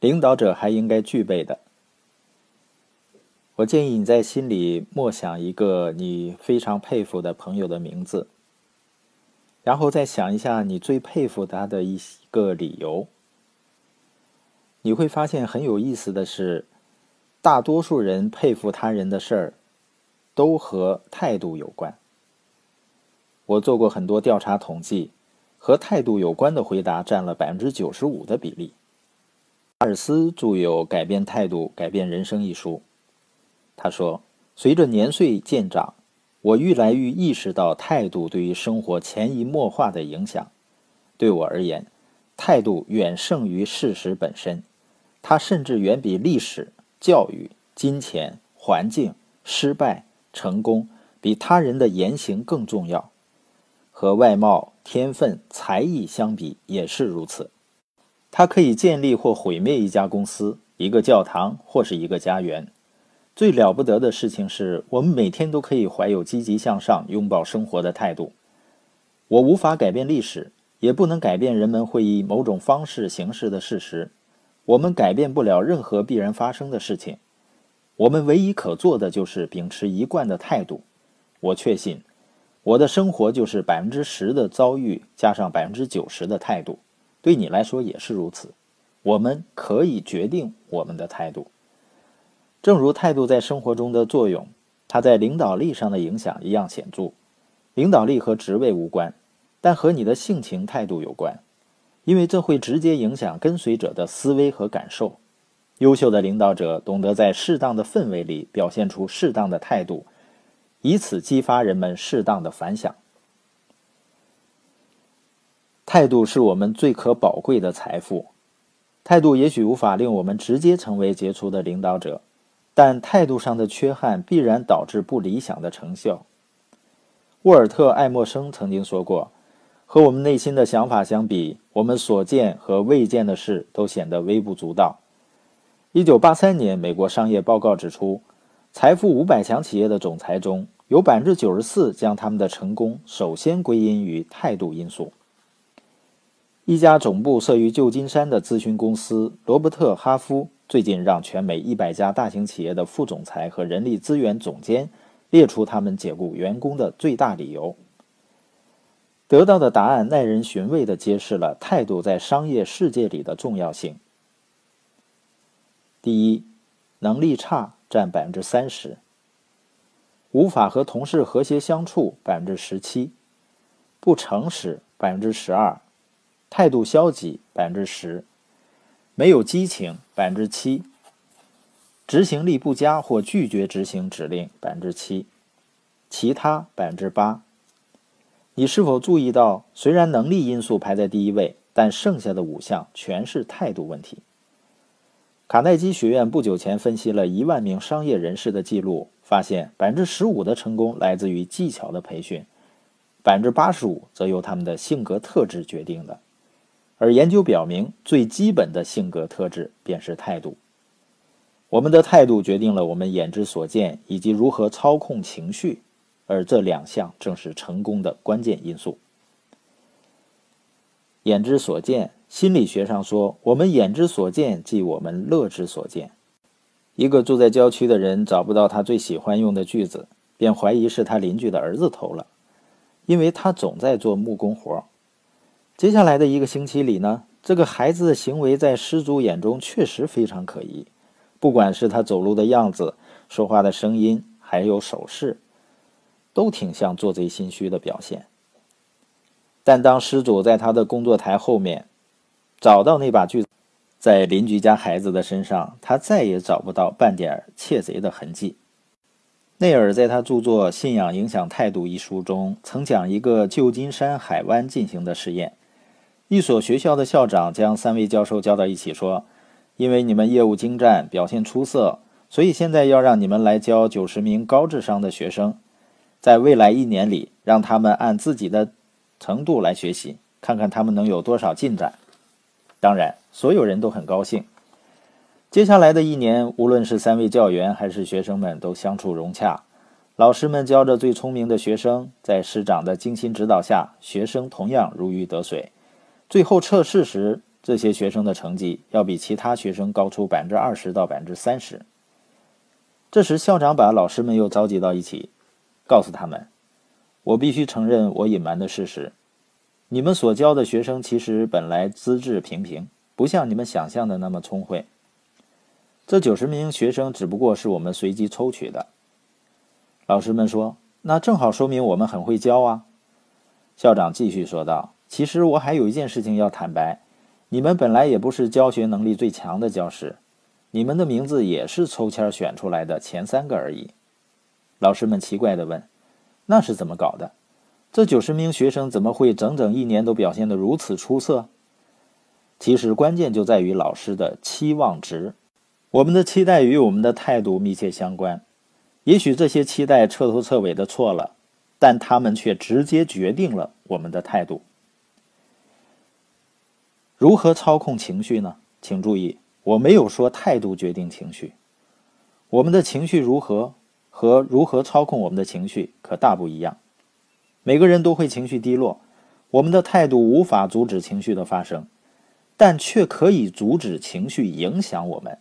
领导者还应该具备的。我建议你在心里默想一个你非常佩服的朋友的名字，然后再想一下你最佩服他的一个理由。你会发现很有意思的是，大多数人佩服他人的事儿，都和态度有关。我做过很多调查统计，和态度有关的回答占了百分之九十五的比例。阿尔斯著有《改变态度，改变人生》一书。他说：“随着年岁渐长，我愈来愈意识到态度对于生活潜移默化的影响。对我而言，态度远胜于事实本身，它甚至远比历史、教育、金钱、环境、失败、成功，比他人的言行更重要。”和外貌、天分、才艺相比也是如此。它可以建立或毁灭一家公司、一个教堂或是一个家园。最了不得的事情是我们每天都可以怀有积极向上、拥抱生活的态度。我无法改变历史，也不能改变人们会以某种方式行事的事实。我们改变不了任何必然发生的事情。我们唯一可做的就是秉持一贯的态度。我确信。我的生活就是百分之十的遭遇加上百分之九十的态度，对你来说也是如此。我们可以决定我们的态度，正如态度在生活中的作用，它在领导力上的影响一样显著。领导力和职位无关，但和你的性情态度有关，因为这会直接影响跟随者的思维和感受。优秀的领导者懂得在适当的氛围里表现出适当的态度。以此激发人们适当的反响。态度是我们最可宝贵的财富。态度也许无法令我们直接成为杰出的领导者，但态度上的缺憾必然导致不理想的成效。沃尔特·爱默生曾经说过：“和我们内心的想法相比，我们所见和未见的事都显得微不足道。”一九八三年，美国商业报告指出，财富五百强企业的总裁中，有百分之九十四将他们的成功首先归因于态度因素。一家总部设于旧金山的咨询公司罗伯特·哈夫最近让全美一百家大型企业的副总裁和人力资源总监列出他们解雇员工的最大理由。得到的答案耐人寻味地揭示了态度在商业世界里的重要性。第一，能力差占百分之三十。无法和同事和谐相处，百分之十七；不诚实，百分之十二；态度消极，百分之十；没有激情，百分之七；执行力不佳或拒绝执行指令，百分之七；其他，百分之八。你是否注意到，虽然能力因素排在第一位，但剩下的五项全是态度问题？卡耐基学院不久前分析了一万名商业人士的记录。发现百分之十五的成功来自于技巧的培训，百分之八十五则由他们的性格特质决定的。而研究表明，最基本的性格特质便是态度。我们的态度决定了我们眼之所见以及如何操控情绪，而这两项正是成功的关键因素。眼之所见，心理学上说，我们眼之所见即我们乐之所见。一个住在郊区的人找不到他最喜欢用的锯子，便怀疑是他邻居的儿子偷了，因为他总在做木工活。接下来的一个星期里呢，这个孩子的行为在失主眼中确实非常可疑，不管是他走路的样子、说话的声音，还有手势，都挺像做贼心虚的表现。但当失主在他的工作台后面找到那把锯子，在邻居家孩子的身上，他再也找不到半点窃贼的痕迹。内尔在他著作《信仰影响态度》一书中，曾讲一个旧金山海湾进行的实验：一所学校的校长将三位教授叫到一起，说：“因为你们业务精湛，表现出色，所以现在要让你们来教九十名高智商的学生，在未来一年里，让他们按自己的程度来学习，看看他们能有多少进展。”当然，所有人都很高兴。接下来的一年，无论是三位教员还是学生们，都相处融洽。老师们教着最聪明的学生，在师长的精心指导下，学生同样如鱼得水。最后测试时，这些学生的成绩要比其他学生高出百分之二十到百分之三十。这时，校长把老师们又召集到一起，告诉他们：“我必须承认我隐瞒的事实，你们所教的学生其实本来资质平平，不像你们想象的那么聪慧。这九十名学生只不过是我们随机抽取的。”老师们说：“那正好说明我们很会教啊。”校长继续说道：“其实我还有一件事情要坦白，你们本来也不是教学能力最强的教师。”你们的名字也是抽签选出来的前三个而已。老师们奇怪地问：“那是怎么搞的？这九十名学生怎么会整整一年都表现得如此出色？”其实关键就在于老师的期望值。我们的期待与我们的态度密切相关。也许这些期待彻头彻尾的错了，但他们却直接决定了我们的态度。如何操控情绪呢？请注意。我没有说态度决定情绪，我们的情绪如何和如何操控我们的情绪可大不一样。每个人都会情绪低落，我们的态度无法阻止情绪的发生，但却可以阻止情绪影响我们。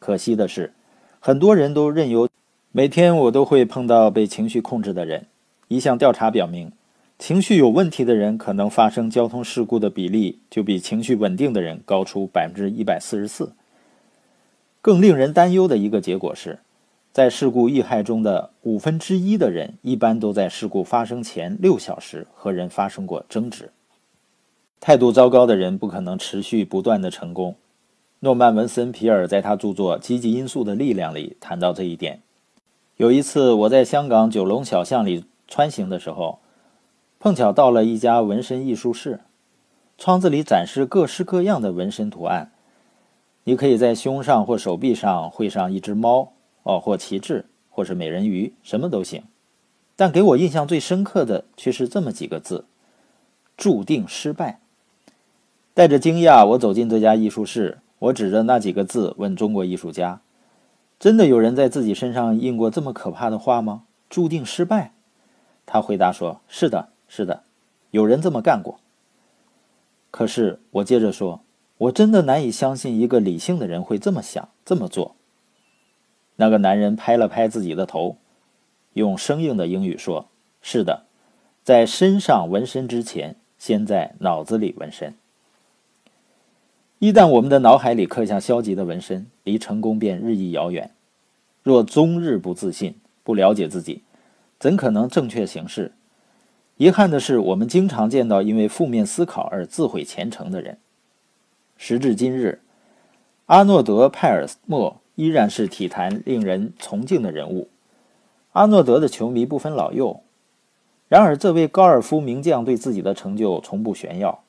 可惜的是，很多人都任由。每天我都会碰到被情绪控制的人。一项调查表明。情绪有问题的人可能发生交通事故的比例就比情绪稳定的人高出百分之一百四十四。更令人担忧的一个结果是，在事故遇害中的五分之一的人一般都在事故发生前六小时和人发生过争执。态度糟糕的人不可能持续不断的成功。诺曼·文森·皮尔在他著作《积极因素的力量》里谈到这一点。有一次，我在香港九龙小巷里穿行的时候。碰巧到了一家纹身艺术室，窗子里展示各式各样的纹身图案。你可以在胸上或手臂上绘上一只猫，哦，或旗帜，或是美人鱼，什么都行。但给我印象最深刻的却是这么几个字：注定失败。带着惊讶，我走进这家艺术室，我指着那几个字问中国艺术家：“真的有人在自己身上印过这么可怕的话吗？注定失败？”他回答说：“是的。”是的，有人这么干过。可是我接着说，我真的难以相信一个理性的人会这么想、这么做。那个男人拍了拍自己的头，用生硬的英语说：“是的，在身上纹身之前，先在脑子里纹身。一旦我们的脑海里刻下消极的纹身，离成功便日益遥远。若终日不自信、不了解自己，怎可能正确行事？”遗憾的是，我们经常见到因为负面思考而自毁前程的人。时至今日，阿诺德·派尔默依然是体坛令人崇敬的人物。阿诺德的球迷不分老幼。然而，这位高尔夫名将对自己的成就从不炫耀。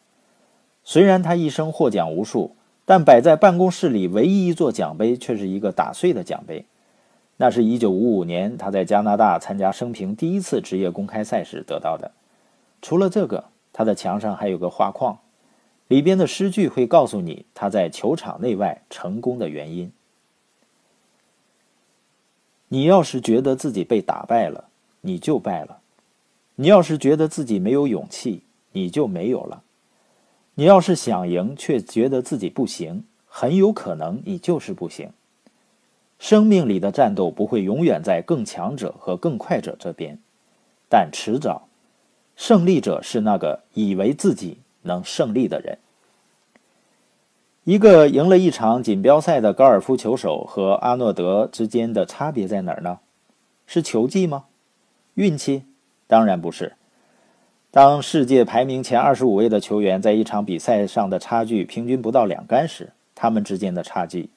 虽然他一生获奖无数，但摆在办公室里唯一一座奖杯却是一个打碎的奖杯。那是一九五五年，他在加拿大参加生平第一次职业公开赛时得到的。除了这个，他的墙上还有个画框，里边的诗句会告诉你他在球场内外成功的原因。你要是觉得自己被打败了，你就败了；你要是觉得自己没有勇气，你就没有了；你要是想赢却觉得自己不行，很有可能你就是不行。生命里的战斗不会永远在更强者和更快者这边，但迟早，胜利者是那个以为自己能胜利的人。一个赢了一场锦标赛的高尔夫球手和阿诺德之间的差别在哪儿呢？是球技吗？运气？当然不是。当世界排名前二十五位的球员在一场比赛上的差距平均不到两杆时，他们之间的差距。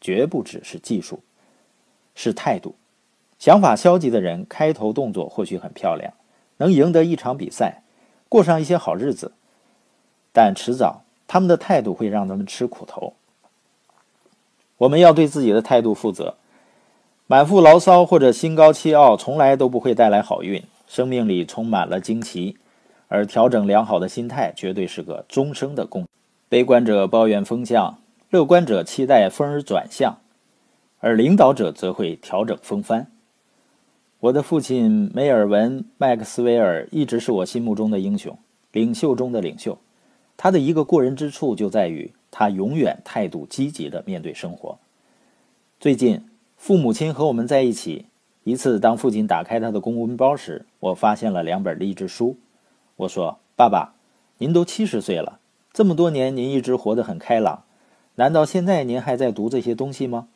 绝不只是技术，是态度。想法消极的人，开头动作或许很漂亮，能赢得一场比赛，过上一些好日子，但迟早他们的态度会让他们吃苦头。我们要对自己的态度负责。满腹牢骚或者心高气傲，从来都不会带来好运。生命里充满了惊奇，而调整良好的心态，绝对是个终生的功。悲观者抱怨风向。乐观者期待风儿转向，而领导者则会调整风帆。我的父亲梅尔文·麦克斯韦尔一直是我心目中的英雄，领袖中的领袖。他的一个过人之处就在于，他永远态度积极的面对生活。最近，父母亲和我们在一起。一次，当父亲打开他的公文包时，我发现了两本励志书。我说：“爸爸，您都七十岁了，这么多年您一直活得很开朗，难道现在您还在读这些东西吗？”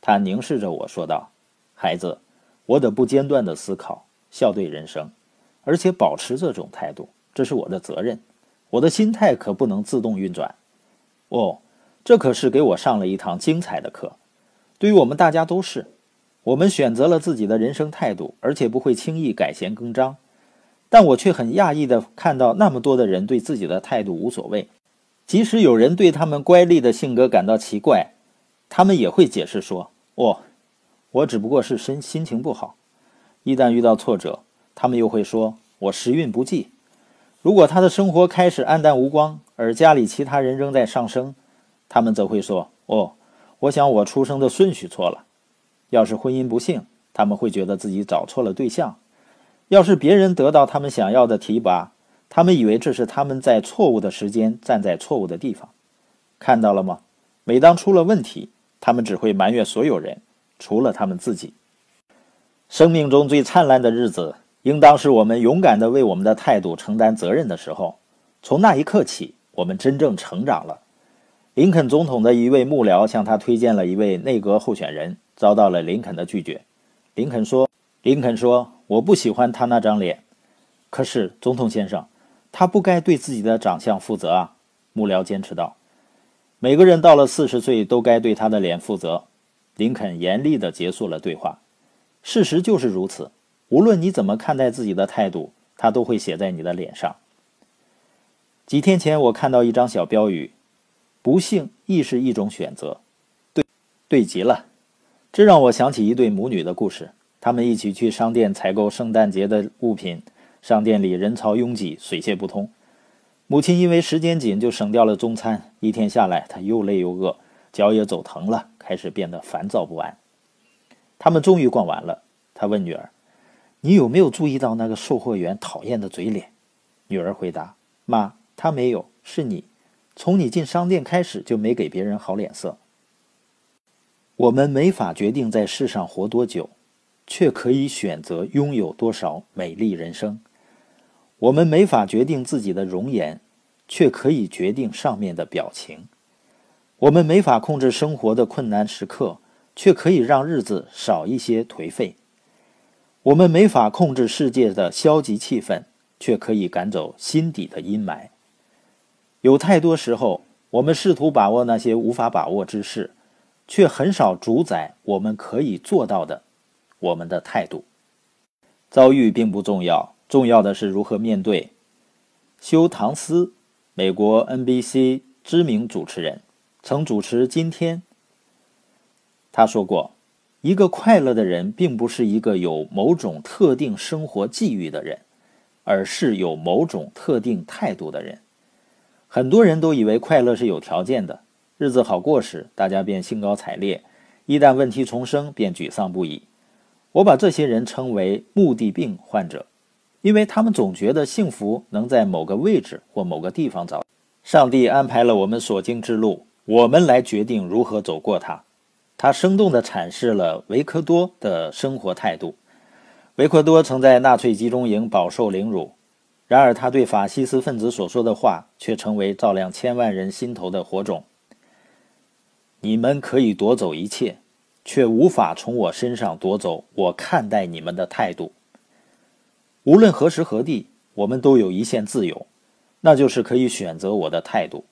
他凝视着我说道：“孩子，我得不间断地思考，笑对人生，而且保持这种态度，这是我的责任。我的心态可不能自动运转。”哦，这可是给我上了一堂精彩的课，对于我们大家都是。我们选择了自己的人生态度，而且不会轻易改弦更张。但我却很讶异地看到那么多的人对自己的态度无所谓，即使有人对他们乖戾的性格感到奇怪，他们也会解释说：“哦，我只不过是心心情不好。”一旦遇到挫折，他们又会说：“我时运不济。”如果他的生活开始黯淡无光，而家里其他人仍在上升，他们则会说：“哦，我想我出生的顺序错了。”要是婚姻不幸，他们会觉得自己找错了对象；要是别人得到他们想要的提拔，他们以为这是他们在错误的时间站在错误的地方。看到了吗？每当出了问题，他们只会埋怨所有人，除了他们自己。生命中最灿烂的日子，应当是我们勇敢地为我们的态度承担责任的时候。从那一刻起，我们真正成长了。林肯总统的一位幕僚向他推荐了一位内阁候选人。遭到了林肯的拒绝。林肯说：“林肯说，我不喜欢他那张脸。可是，总统先生，他不该对自己的长相负责啊。”幕僚坚持道：“每个人到了四十岁都该对他的脸负责。”林肯严厉地结束了对话。事实就是如此。无论你怎么看待自己的态度，他都会写在你的脸上。几天前，我看到一张小标语：“不幸亦是一种选择。”对，对极了。这让我想起一对母女的故事。他们一起去商店采购圣诞节的物品，商店里人潮拥挤，水泄不通。母亲因为时间紧，就省掉了中餐。一天下来，她又累又饿，脚也走疼了，开始变得烦躁不安。他们终于逛完了。他问女儿：“你有没有注意到那个售货员讨厌的嘴脸？”女儿回答：“妈，他没有，是你。从你进商店开始，就没给别人好脸色。”我们没法决定在世上活多久，却可以选择拥有多少美丽人生。我们没法决定自己的容颜，却可以决定上面的表情。我们没法控制生活的困难时刻，却可以让日子少一些颓废。我们没法控制世界的消极气氛，却可以赶走心底的阴霾。有太多时候，我们试图把握那些无法把握之事。却很少主宰我们可以做到的，我们的态度。遭遇并不重要，重要的是如何面对。休·唐斯，美国 NBC 知名主持人，曾主持《今天》。他说过：“一个快乐的人，并不是一个有某种特定生活际遇的人，而是有某种特定态度的人。”很多人都以为快乐是有条件的。日子好过时，大家便兴高采烈；一旦问题重生，便沮丧不已。我把这些人称为“目的病患者”，因为他们总觉得幸福能在某个位置或某个地方找。上帝安排了我们所经之路，我们来决定如何走过它。他生动地阐释了维克多的生活态度。维克多曾在纳粹集中营饱受凌辱，然而他对法西斯分子所说的话却成为照亮千万人心头的火种。你们可以夺走一切，却无法从我身上夺走我看待你们的态度。无论何时何地，我们都有一线自由，那就是可以选择我的态度。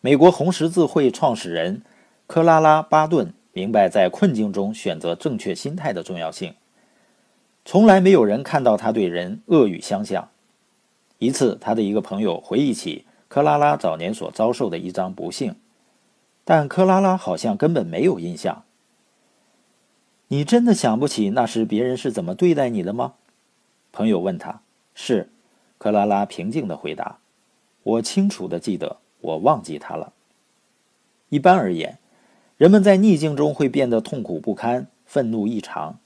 美国红十字会创始人克拉拉·巴顿明白在困境中选择正确心态的重要性。从来没有人看到他对人恶语相向。一次，他的一个朋友回忆起克拉拉早年所遭受的一桩不幸。但克拉拉好像根本没有印象。你真的想不起那时别人是怎么对待你的吗？朋友问他。是，克拉拉平静的回答。我清楚的记得，我忘记他了。一般而言，人们在逆境中会变得痛苦不堪、愤怒异常，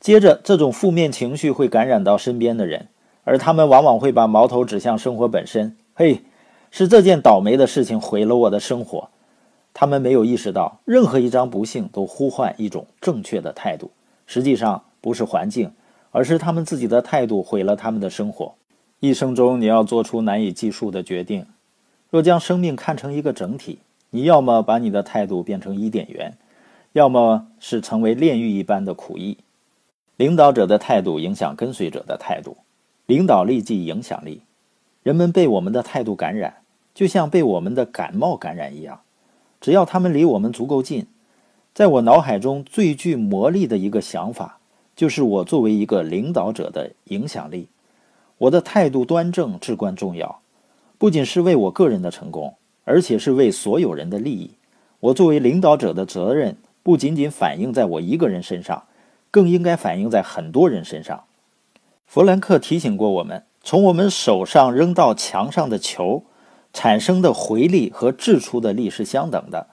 接着这种负面情绪会感染到身边的人，而他们往往会把矛头指向生活本身。嘿。是这件倒霉的事情毁了我的生活。他们没有意识到，任何一张不幸都呼唤一种正确的态度。实际上，不是环境，而是他们自己的态度毁了他们的生活。一生中，你要做出难以计数的决定。若将生命看成一个整体，你要么把你的态度变成伊甸园，要么是成为炼狱一般的苦役。领导者的态度影响跟随者的态度，领导力即影响力。人们被我们的态度感染，就像被我们的感冒感染一样。只要他们离我们足够近，在我脑海中最具魔力的一个想法，就是我作为一个领导者的影响力。我的态度端正至关重要，不仅是为我个人的成功，而且是为所有人的利益。我作为领导者的责任，不仅仅反映在我一个人身上，更应该反映在很多人身上。弗兰克提醒过我们：从我们手上扔到墙上的球。产生的回力和掷出的力是相等的，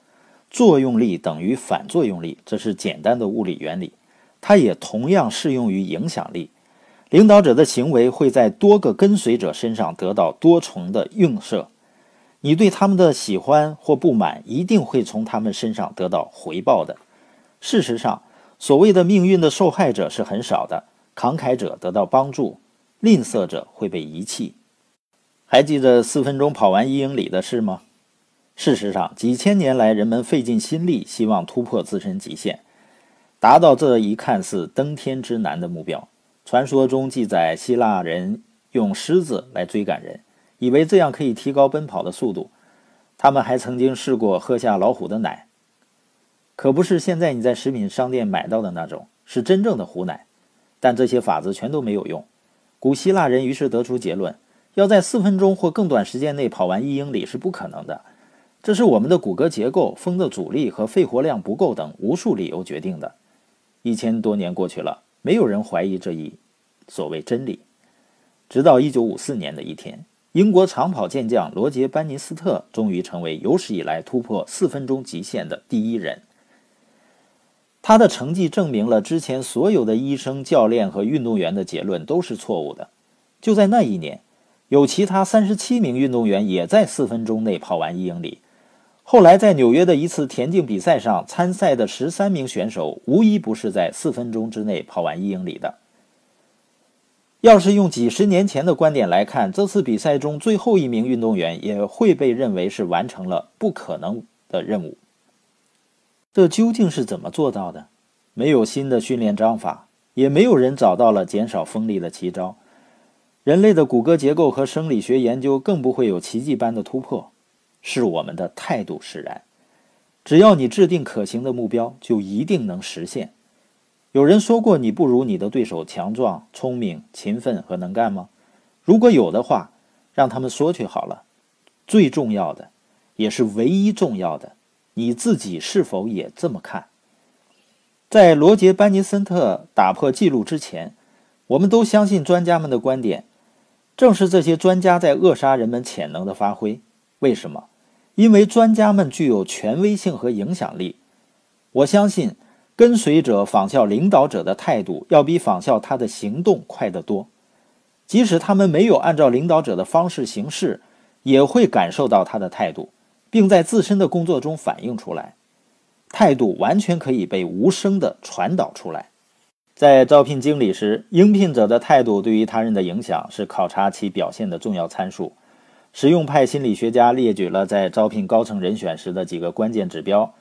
作用力等于反作用力，这是简单的物理原理。它也同样适用于影响力。领导者的行为会在多个跟随者身上得到多重的映射。你对他们的喜欢或不满，一定会从他们身上得到回报的。事实上，所谓的命运的受害者是很少的，慷慨者得到帮助，吝啬者会被遗弃。还记得四分钟跑完一英里的事吗？事实上，几千年来，人们费尽心力，希望突破自身极限，达到这一看似登天之难的目标。传说中记载，希腊人用狮子来追赶人，以为这样可以提高奔跑的速度。他们还曾经试过喝下老虎的奶，可不是现在你在食品商店买到的那种，是真正的虎奶。但这些法子全都没有用。古希腊人于是得出结论。要在四分钟或更短时间内跑完一英里是不可能的，这是我们的骨骼结构、风的阻力和肺活量不够等无数理由决定的。一千多年过去了，没有人怀疑这一所谓真理。直到一九五四年的一天，英国长跑健将罗杰·班尼斯特终于成为有史以来突破四分钟极限的第一人。他的成绩证明了之前所有的医生、教练和运动员的结论都是错误的。就在那一年。有其他三十七名运动员也在四分钟内跑完一英里。后来在纽约的一次田径比赛上，参赛的十三名选手无一不是在四分钟之内跑完一英里的。要是用几十年前的观点来看，这次比赛中最后一名运动员也会被认为是完成了不可能的任务。这究竟是怎么做到的？没有新的训练章法，也没有人找到了减少风力的奇招。人类的骨骼结构和生理学研究更不会有奇迹般的突破，是我们的态度使然。只要你制定可行的目标，就一定能实现。有人说过你不如你的对手强壮、聪明、勤奋和能干吗？如果有的话，让他们说去好了。最重要的，也是唯一重要的，你自己是否也这么看？在罗杰·班尼森特打破记录之前，我们都相信专家们的观点。正是这些专家在扼杀人们潜能的发挥。为什么？因为专家们具有权威性和影响力。我相信，跟随者仿效领导者的态度，要比仿效他的行动快得多。即使他们没有按照领导者的方式行事，也会感受到他的态度，并在自身的工作中反映出来。态度完全可以被无声地传导出来。在招聘经理时，应聘者的态度对于他人的影响是考察其表现的重要参数。实用派心理学家列举了在招聘高层人选时的几个关键指标：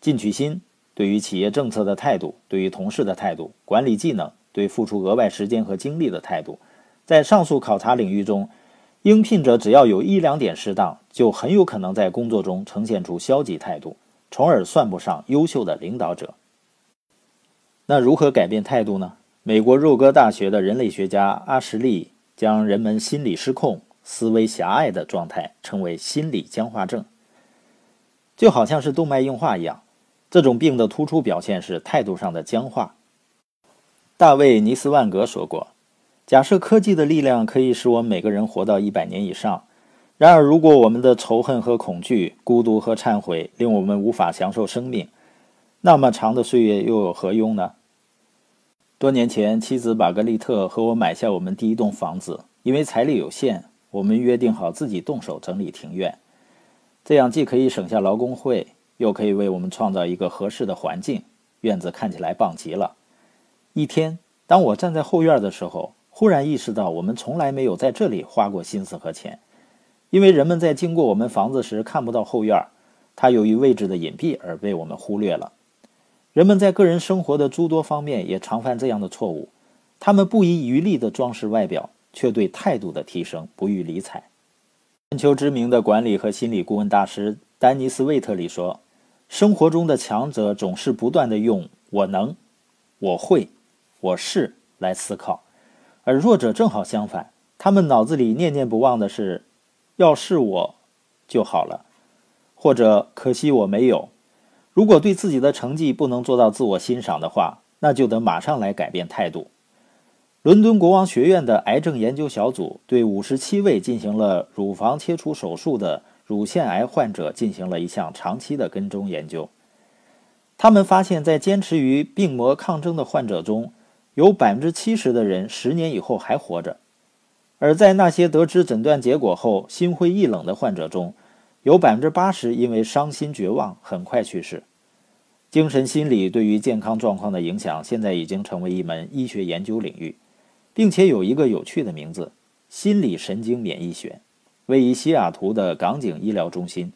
进取心、对于企业政策的态度、对于同事的态度、管理技能、对付出额外时间和精力的态度。在上述考察领域中，应聘者只要有一两点适当，就很有可能在工作中呈现出消极态度，从而算不上优秀的领导者。那如何改变态度呢？美国肉鸽大学的人类学家阿什利将人们心理失控、思维狭隘的状态称为心理僵化症，就好像是动脉硬化一样。这种病的突出表现是态度上的僵化。大卫·尼斯万格说过：“假设科技的力量可以使我们每个人活到一百年以上，然而如果我们的仇恨和恐惧、孤独和忏悔令我们无法享受生命，那么长的岁月又有何用呢？”多年前，妻子玛格丽特和我买下我们第一栋房子。因为财力有限，我们约定好自己动手整理庭院，这样既可以省下劳工会，又可以为我们创造一个合适的环境，院子看起来棒极了。一天，当我站在后院的时候，忽然意识到我们从来没有在这里花过心思和钱，因为人们在经过我们房子时看不到后院，它由于位置的隐蔽而被我们忽略了。人们在个人生活的诸多方面也常犯这样的错误，他们不遗余力地装饰外表，却对态度的提升不予理睬。全球知名的管理和心理顾问大师丹尼斯·魏特里说：“生活中的强者总是不断地用‘我能’‘我会’‘我是’来思考，而弱者正好相反，他们脑子里念念不忘的是‘要是我就好了’或者‘可惜我没有’。”如果对自己的成绩不能做到自我欣赏的话，那就得马上来改变态度。伦敦国王学院的癌症研究小组对五十七位进行了乳房切除手术的乳腺癌患者进行了一项长期的跟踪研究。他们发现，在坚持与病魔抗争的患者中，有百分之七十的人十年以后还活着；而在那些得知诊断结果后心灰意冷的患者中，有百分之八十因为伤心绝望很快去世。精神心理对于健康状况的影响现在已经成为一门医学研究领域，并且有一个有趣的名字——心理神经免疫学，位于西雅图的港景医疗中心。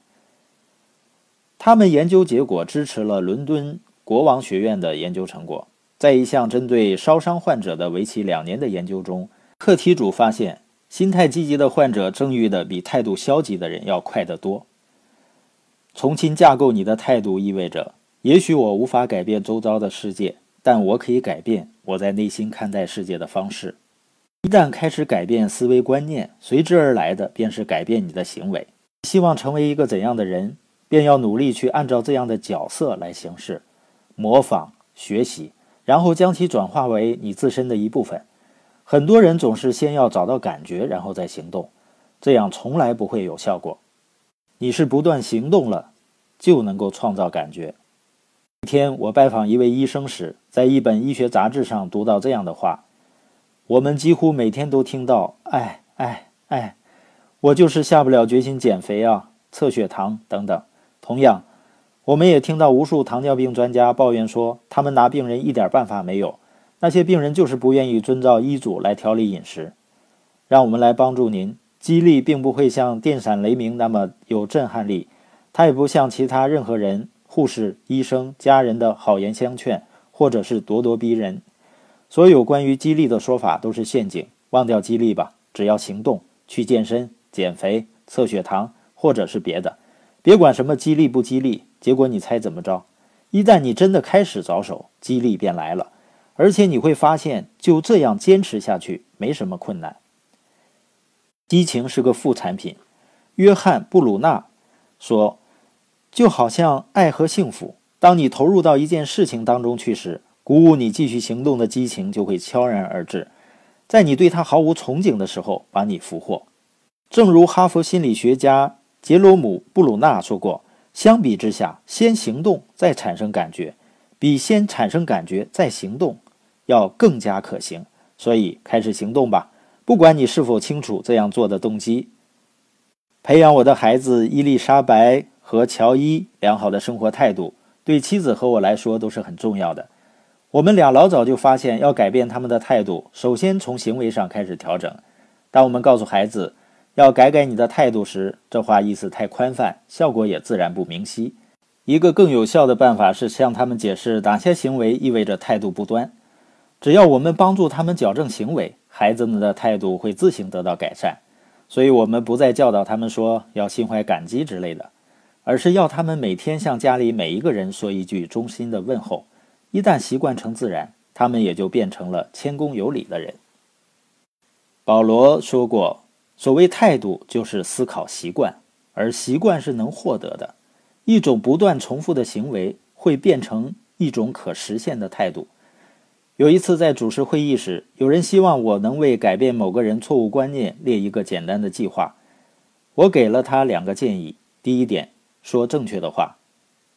他们研究结果支持了伦敦国王学院的研究成果。在一项针对烧伤患者的为期两年的研究中，课题组发现。心态积极的患者正愈的比态度消极的人要快得多。重新架构你的态度意味着，也许我无法改变周遭的世界，但我可以改变我在内心看待世界的方式。一旦开始改变思维观念，随之而来的便是改变你的行为。希望成为一个怎样的人，便要努力去按照这样的角色来行事，模仿、学习，然后将其转化为你自身的一部分。很多人总是先要找到感觉，然后再行动，这样从来不会有效果。你是不断行动了，就能够创造感觉。一天，我拜访一位医生时，在一本医学杂志上读到这样的话：我们几乎每天都听到“哎哎哎，我就是下不了决心减肥啊，测血糖等等。”同样，我们也听到无数糖尿病专家抱怨说，他们拿病人一点办法没有。那些病人就是不愿意遵照医嘱来调理饮食，让我们来帮助您。激励并不会像电闪雷鸣那么有震撼力，它也不像其他任何人、护士、医生、家人的好言相劝，或者是咄咄逼人。所有关于激励的说法都是陷阱，忘掉激励吧，只要行动，去健身、减肥、测血糖，或者是别的，别管什么激励不激励。结果你猜怎么着？一旦你真的开始着手，激励便来了。而且你会发现，就这样坚持下去没什么困难。激情是个副产品，约翰·布鲁纳说：“就好像爱和幸福，当你投入到一件事情当中去时，鼓舞你继续行动的激情就会悄然而至，在你对它毫无憧憬的时候把你俘获。”正如哈佛心理学家杰罗姆·布鲁纳说过：“相比之下，先行动再产生感觉，比先产生感觉再行动。”要更加可行，所以开始行动吧。不管你是否清楚这样做的动机，培养我的孩子伊丽莎白和乔伊良好的生活态度，对妻子和我来说都是很重要的。我们俩老早就发现，要改变他们的态度，首先从行为上开始调整。当我们告诉孩子要改改你的态度时，这话意思太宽泛，效果也自然不明晰。一个更有效的办法是向他们解释哪些行为意味着态度不端。只要我们帮助他们矫正行为，孩子们的态度会自行得到改善。所以，我们不再教导他们说要心怀感激之类的，而是要他们每天向家里每一个人说一句衷心的问候。一旦习惯成自然，他们也就变成了谦恭有礼的人。保罗说过：“所谓态度，就是思考习惯，而习惯是能获得的。一种不断重复的行为会变成一种可实现的态度。”有一次在主持会议时，有人希望我能为改变某个人错误观念列一个简单的计划。我给了他两个建议：第一点，说正确的话，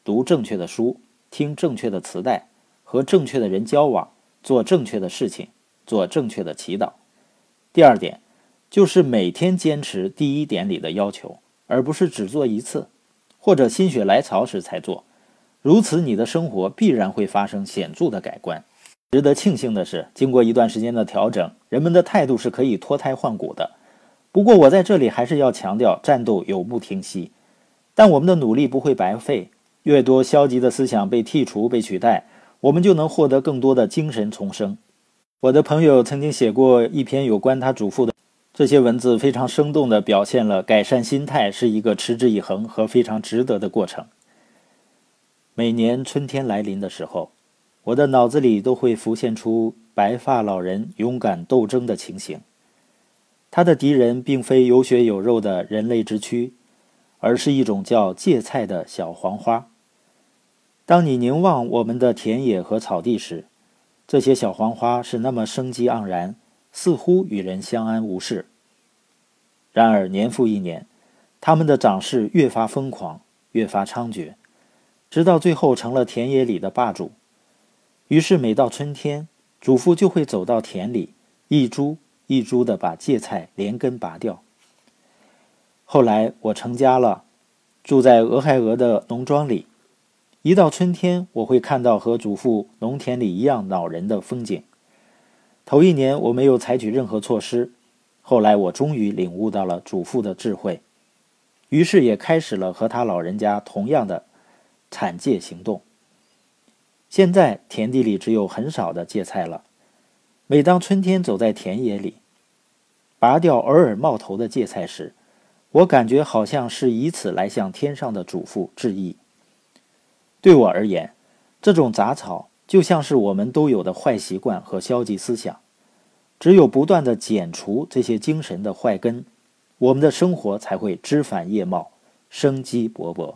读正确的书，听正确的磁带，和正确的人交往，做正确的事情，做正确的祈祷；第二点，就是每天坚持第一点里的要求，而不是只做一次，或者心血来潮时才做。如此，你的生活必然会发生显著的改观。值得庆幸的是，经过一段时间的调整，人们的态度是可以脱胎换骨的。不过，我在这里还是要强调，战斗永不停息，但我们的努力不会白费。越多消极的思想被剔除、被取代，我们就能获得更多的精神重生。我的朋友曾经写过一篇有关他祖父的。这些文字非常生动地表现了改善心态是一个持之以恒和非常值得的过程。每年春天来临的时候，我的脑子里都会浮现出白发老人勇敢斗争的情形。他的敌人并非有血有肉的人类之躯，而是一种叫芥菜的小黄花。当你凝望我们的田野和草地时，这些小黄花是那么生机盎然。似乎与人相安无事。然而年复一年，它们的长势越发疯狂，越发猖獗，直到最后成了田野里的霸主。于是每到春天，主妇就会走到田里，一株一株地把芥菜连根拔掉。后来我成家了，住在俄亥俄的农庄里。一到春天，我会看到和祖父农田里一样恼人的风景。头一年我没有采取任何措施，后来我终于领悟到了祖父的智慧，于是也开始了和他老人家同样的铲芥行动。现在田地里只有很少的芥菜了。每当春天走在田野里，拔掉偶尔冒头的芥菜时，我感觉好像是以此来向天上的主父致意。对我而言，这种杂草。就像是我们都有的坏习惯和消极思想，只有不断的剪除这些精神的坏根，我们的生活才会枝繁叶茂，生机勃勃。